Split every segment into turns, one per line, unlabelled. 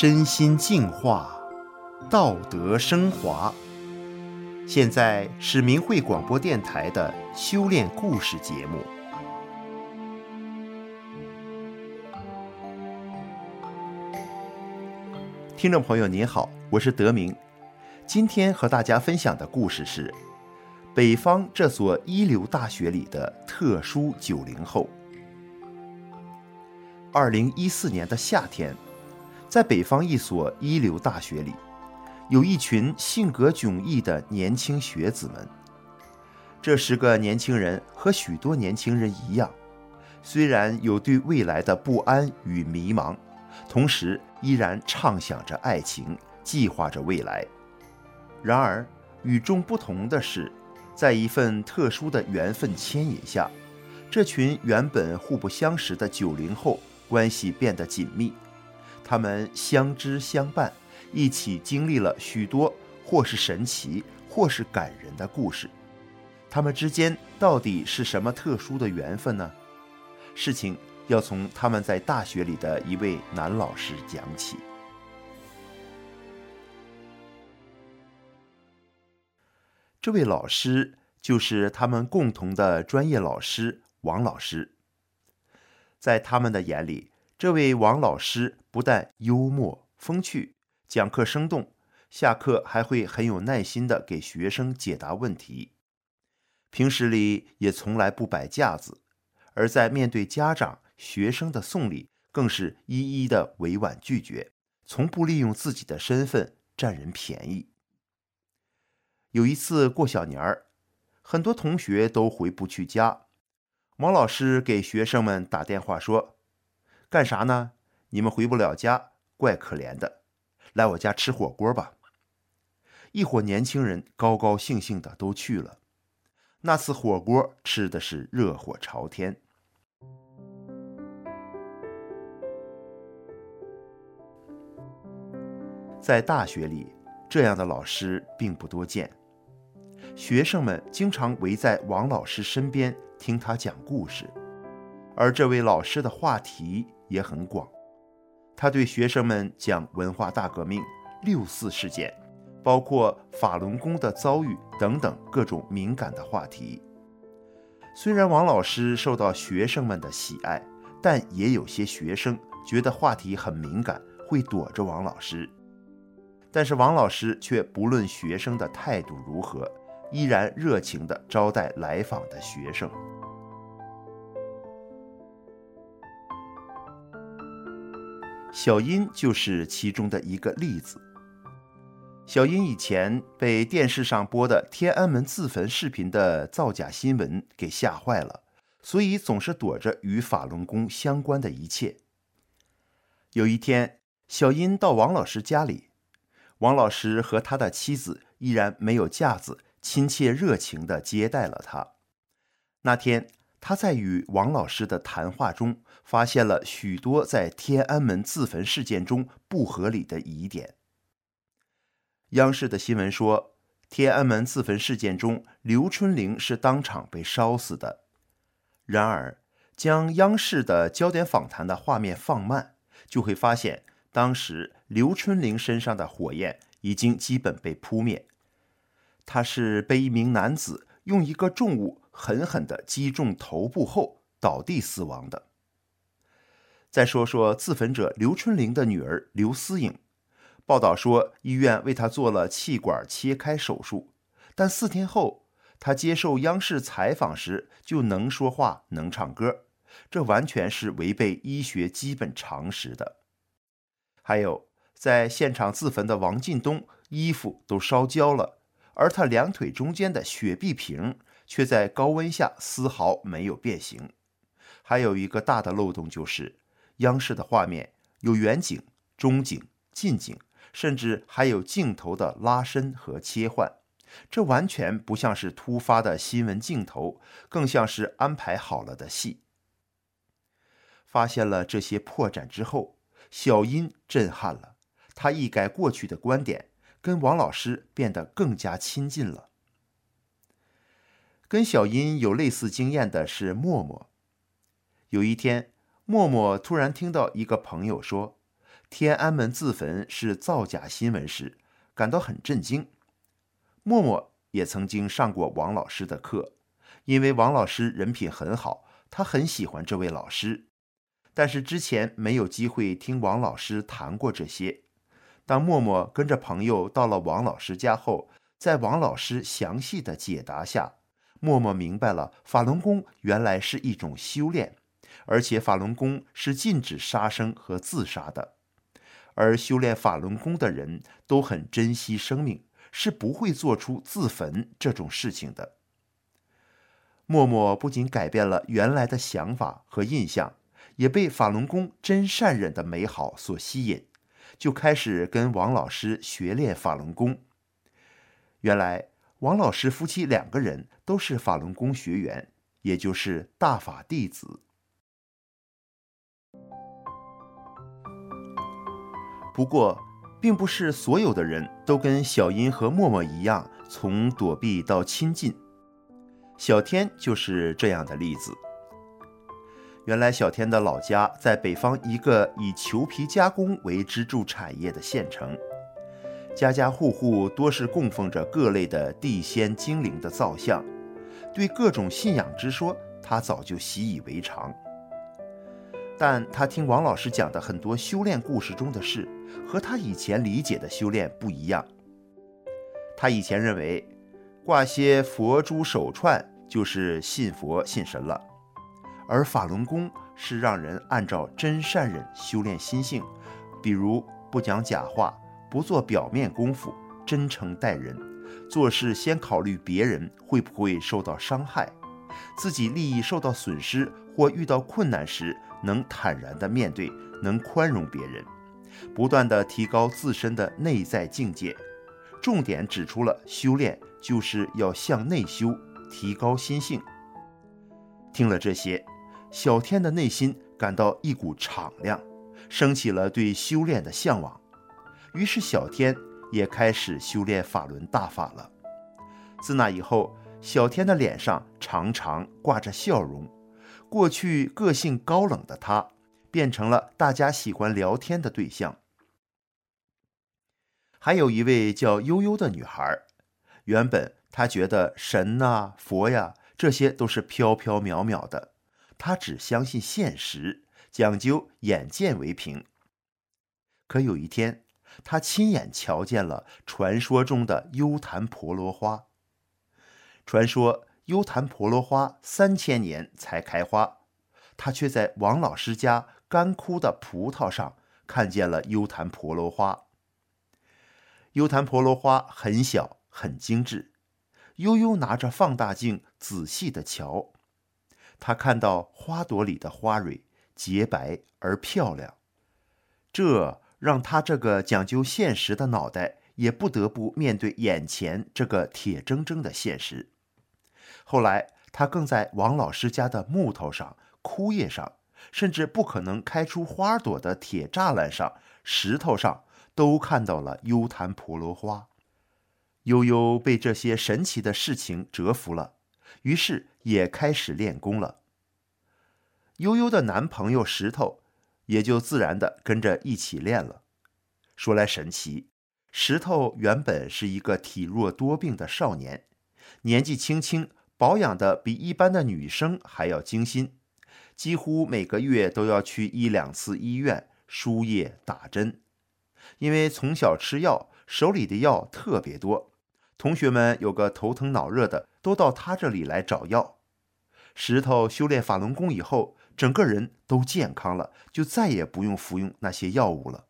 身心净化，道德升华。现在是明慧广播电台的修炼故事节目。听众朋友您好，我是德明。今天和大家分享的故事是北方这所一流大学里的特殊九零后。二零一四年的夏天。在北方一所一流大学里，有一群性格迥异的年轻学子们。这十个年轻人和许多年轻人一样，虽然有对未来的不安与迷茫，同时依然畅想着爱情，计划着未来。然而，与众不同的是，在一份特殊的缘分牵引下，这群原本互不相识的九零后关系变得紧密。他们相知相伴，一起经历了许多或是神奇，或是感人的故事。他们之间到底是什么特殊的缘分呢？事情要从他们在大学里的一位男老师讲起。这位老师就是他们共同的专业老师王老师。在他们的眼里，这位王老师不但幽默风趣，讲课生动，下课还会很有耐心地给学生解答问题。平时里也从来不摆架子，而在面对家长、学生的送礼，更是一一的委婉拒绝，从不利用自己的身份占人便宜。有一次过小年儿，很多同学都回不去家，王老师给学生们打电话说。干啥呢？你们回不了家，怪可怜的。来我家吃火锅吧。一伙年轻人高高兴兴的都去了。那次火锅吃的是热火朝天。在大学里，这样的老师并不多见。学生们经常围在王老师身边听他讲故事，而这位老师的话题。也很广，他对学生们讲文化大革命、六四事件，包括法轮功的遭遇等等各种敏感的话题。虽然王老师受到学生们的喜爱，但也有些学生觉得话题很敏感，会躲着王老师。但是王老师却不论学生的态度如何，依然热情地招待来访的学生。小英就是其中的一个例子。小英以前被电视上播的天安门自焚视频的造假新闻给吓坏了，所以总是躲着与法轮功相关的一切。有一天，小英到王老师家里，王老师和他的妻子依然没有架子，亲切热情地接待了他。那天，他在与王老师的谈话中，发现了许多在天安门自焚事件中不合理的疑点。央视的新闻说，天安门自焚事件中，刘春玲是当场被烧死的。然而，将央视的焦点访谈的画面放慢，就会发现，当时刘春玲身上的火焰已经基本被扑灭。她是被一名男子用一个重物。狠狠地击中头部后倒地死亡的。再说说自焚者刘春玲的女儿刘思颖，报道说医院为她做了气管切开手术，但四天后她接受央视采访时就能说话能唱歌，这完全是违背医学基本常识的。还有在现场自焚的王进东，衣服都烧焦了，而他两腿中间的雪碧瓶。却在高温下丝毫没有变形。还有一个大的漏洞就是，央视的画面有远景、中景、近景，甚至还有镜头的拉伸和切换，这完全不像是突发的新闻镜头，更像是安排好了的戏。发现了这些破绽之后，小英震撼了，她一改过去的观点，跟王老师变得更加亲近了。跟小英有类似经验的是默默。有一天，默默突然听到一个朋友说，天安门自焚是造假新闻时，感到很震惊。默默也曾经上过王老师的课，因为王老师人品很好，他很喜欢这位老师。但是之前没有机会听王老师谈过这些。当默默跟着朋友到了王老师家后，在王老师详细的解答下，默默明白了法轮功原来是一种修炼，而且法轮功是禁止杀生和自杀的，而修炼法轮功的人都很珍惜生命，是不会做出自焚这种事情的。默默不仅改变了原来的想法和印象，也被法轮功真善忍的美好所吸引，就开始跟王老师学练法轮功。原来。王老师夫妻两个人都是法轮功学员，也就是大法弟子。不过，并不是所有的人都跟小英和默默一样，从躲避到亲近。小天就是这样的例子。原来，小天的老家在北方一个以裘皮加工为支柱产业的县城。家家户户多是供奉着各类的地仙精灵的造像，对各种信仰之说，他早就习以为常。但他听王老师讲的很多修炼故事中的事，和他以前理解的修炼不一样。他以前认为，挂些佛珠手串就是信佛信神了，而法轮功是让人按照真善忍修炼心性，比如不讲假话。不做表面功夫，真诚待人，做事先考虑别人会不会受到伤害，自己利益受到损失或遇到困难时，能坦然地面对，能宽容别人，不断地提高自身的内在境界。重点指出了修炼就是要向内修，提高心性。听了这些，小天的内心感到一股敞亮，升起了对修炼的向往。于是，小天也开始修炼法轮大法了。自那以后，小天的脸上常常挂着笑容。过去个性高冷的他，变成了大家喜欢聊天的对象。还有一位叫悠悠的女孩，原本她觉得神呐、佛呀，这些都是飘飘渺渺的，她只相信现实，讲究眼见为凭。可有一天，他亲眼瞧见了传说中的优昙婆罗花。传说优昙婆罗花三千年才开花，他却在王老师家干枯的葡萄上看见了优昙婆罗花。优昙婆罗花很小很精致，悠悠拿着放大镜仔细的瞧，他看到花朵里的花蕊洁白而漂亮，这。让他这个讲究现实的脑袋也不得不面对眼前这个铁铮铮的现实。后来，他更在王老师家的木头上、枯叶上，甚至不可能开出花朵的铁栅栏上、石头上，都看到了优昙婆罗花。悠悠被这些神奇的事情折服了，于是也开始练功了。悠悠的男朋友石头。也就自然地跟着一起练了。说来神奇，石头原本是一个体弱多病的少年，年纪轻轻，保养的比一般的女生还要精心，几乎每个月都要去一两次医院输液打针。因为从小吃药，手里的药特别多，同学们有个头疼脑热的，都到他这里来找药。石头修炼法轮功以后，整个人都健康了，就再也不用服用那些药物了。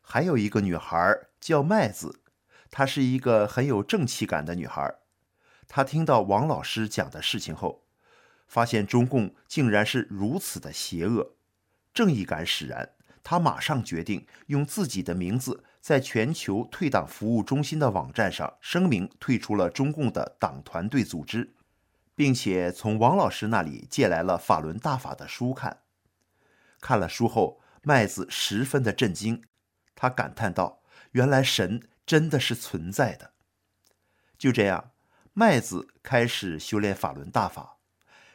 还有一个女孩叫麦子，她是一个很有正气感的女孩。她听到王老师讲的事情后，发现中共竟然是如此的邪恶，正义感使然。她马上决定用自己的名字在全球退党服务中心的网站上声明退出了中共的党团队组织，并且从王老师那里借来了法轮大法的书看。看了书后，麦子十分的震惊，他感叹道：“原来神真的是存在的。”就这样，麦子开始修炼法轮大法。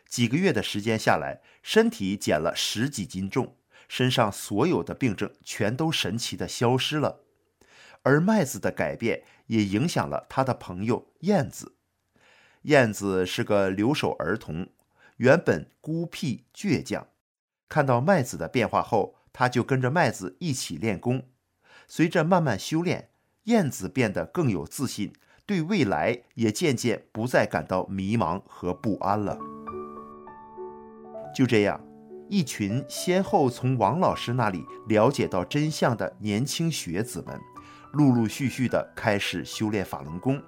几个月的时间下来，身体减了十几斤重，身上所有的病症全都神奇的消失了。而麦子的改变也影响了他的朋友燕子。燕子是个留守儿童，原本孤僻倔强。看到麦子的变化后，他就跟着麦子一起练功。随着慢慢修炼，燕子变得更有自信，对未来也渐渐不再感到迷茫和不安了。就这样，一群先后从王老师那里了解到真相的年轻学子们，陆陆续续地开始修炼法轮功，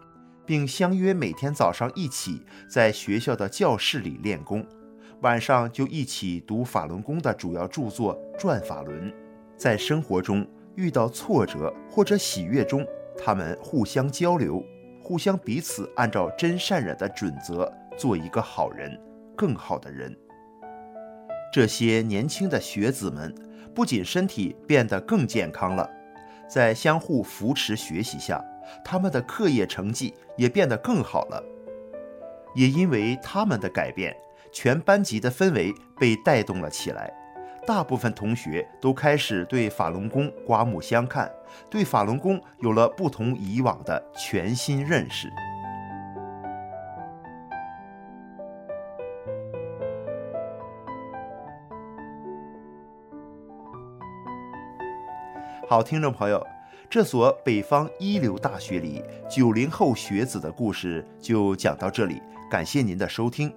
并相约每天早上一起在学校的教室里练功，晚上就一起读法轮功的主要著作《转法轮》。在生活中遇到挫折或者喜悦中，他们互相交流，互相彼此按照真善忍的准则做一个好人，更好的人。这些年轻的学子们不仅身体变得更健康了，在相互扶持学习下，他们的课业成绩也变得更好了。也因为他们的改变，全班级的氛围被带动了起来，大部分同学都开始对法轮功刮目相看，对法轮功有了不同以往的全新认识。好，听众朋友，这所北方一流大学里九零后学子的故事就讲到这里，感谢您的收听。